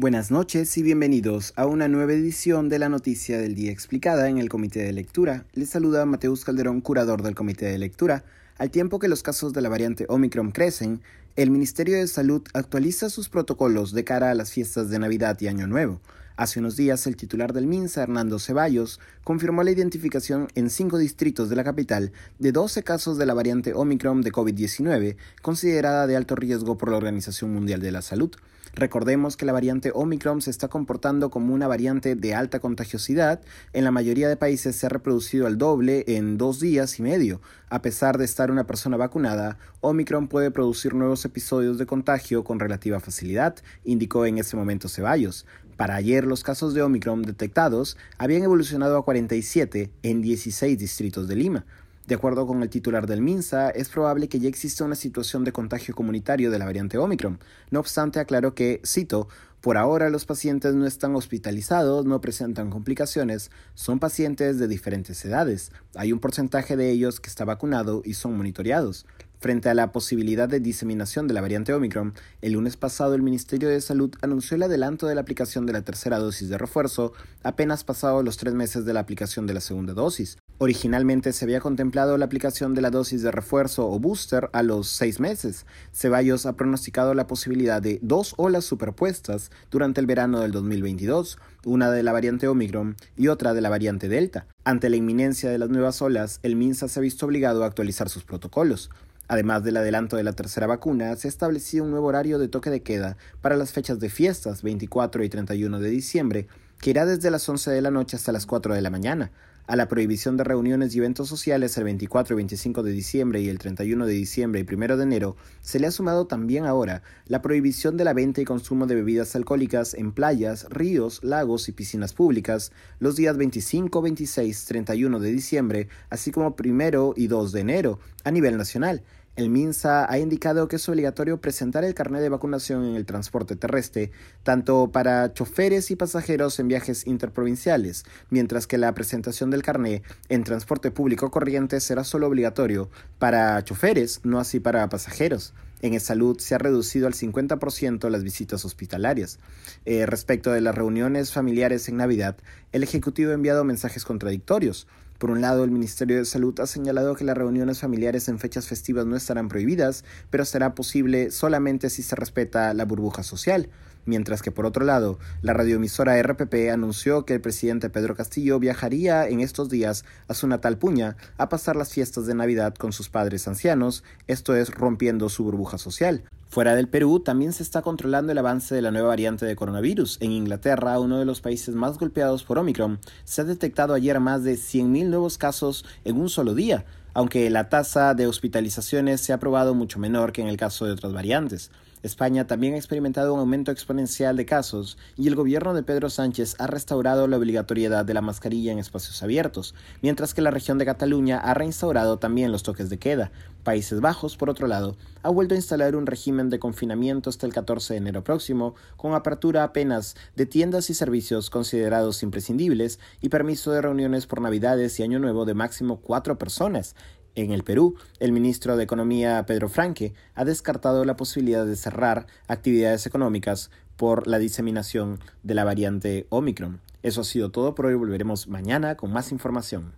Buenas noches y bienvenidos a una nueva edición de la Noticia del Día Explicada en el Comité de Lectura. Les saluda Mateus Calderón, curador del Comité de Lectura. Al tiempo que los casos de la variante Omicron crecen, el Ministerio de Salud actualiza sus protocolos de cara a las fiestas de Navidad y Año Nuevo. Hace unos días, el titular del MINSA, Hernando Ceballos, confirmó la identificación en cinco distritos de la capital de 12 casos de la variante Omicron de COVID-19, considerada de alto riesgo por la Organización Mundial de la Salud. Recordemos que la variante Omicron se está comportando como una variante de alta contagiosidad. En la mayoría de países se ha reproducido al doble en dos días y medio. A pesar de estar una persona vacunada, Omicron puede producir nuevos episodios de contagio con relativa facilidad, indicó en ese momento Ceballos. Para ayer, los casos de Omicron detectados habían evolucionado a 47 en 16 distritos de Lima. De acuerdo con el titular del MINSA, es probable que ya exista una situación de contagio comunitario de la variante Omicron. No obstante, aclaró que, cito, por ahora los pacientes no están hospitalizados, no presentan complicaciones, son pacientes de diferentes edades. Hay un porcentaje de ellos que está vacunado y son monitoreados. Frente a la posibilidad de diseminación de la variante Omicron, el lunes pasado el Ministerio de Salud anunció el adelanto de la aplicación de la tercera dosis de refuerzo, apenas pasado los tres meses de la aplicación de la segunda dosis. Originalmente se había contemplado la aplicación de la dosis de refuerzo o booster a los seis meses. Ceballos ha pronosticado la posibilidad de dos olas superpuestas durante el verano del 2022, una de la variante Omicron y otra de la variante Delta. Ante la inminencia de las nuevas olas, el MINSA se ha visto obligado a actualizar sus protocolos. Además del adelanto de la tercera vacuna, se ha establecido un nuevo horario de toque de queda para las fechas de fiestas 24 y 31 de diciembre, que irá desde las 11 de la noche hasta las 4 de la mañana. A la prohibición de reuniones y eventos sociales el 24 y 25 de diciembre y el 31 de diciembre y 1 de enero, se le ha sumado también ahora la prohibición de la venta y consumo de bebidas alcohólicas en playas, ríos, lagos y piscinas públicas los días 25, 26, 31 de diciembre, así como 1 y 2 de enero, a nivel nacional el MINSA ha indicado que es obligatorio presentar el carnet de vacunación en el transporte terrestre, tanto para choferes y pasajeros en viajes interprovinciales, mientras que la presentación del carnet en transporte público corriente será solo obligatorio para choferes, no así para pasajeros. En salud se ha reducido al 50% las visitas hospitalarias. Eh, respecto de las reuniones familiares en Navidad, el Ejecutivo ha enviado mensajes contradictorios. Por un lado, el Ministerio de Salud ha señalado que las reuniones familiares en fechas festivas no estarán prohibidas, pero será posible solamente si se respeta la burbuja social. Mientras que por otro lado, la radioemisora RPP anunció que el presidente Pedro Castillo viajaría en estos días a su natal Puña a pasar las fiestas de Navidad con sus padres ancianos, esto es rompiendo su burbuja social. Fuera del Perú, también se está controlando el avance de la nueva variante de coronavirus. En Inglaterra, uno de los países más golpeados por Omicron, se ha detectado ayer más de 100.000 nuevos casos en un solo día, aunque la tasa de hospitalizaciones se ha probado mucho menor que en el caso de otras variantes. España también ha experimentado un aumento exponencial de casos y el gobierno de Pedro Sánchez ha restaurado la obligatoriedad de la mascarilla en espacios abiertos, mientras que la región de Cataluña ha reinstaurado también los toques de queda. Países Bajos, por otro lado, ha vuelto a instalar un régimen de confinamiento hasta el 14 de enero próximo, con apertura apenas de tiendas y servicios considerados imprescindibles y permiso de reuniones por Navidades y Año Nuevo de máximo cuatro personas, en el Perú, el ministro de Economía Pedro Franque ha descartado la posibilidad de cerrar actividades económicas por la diseminación de la variante Omicron. Eso ha sido todo por hoy. Volveremos mañana con más información.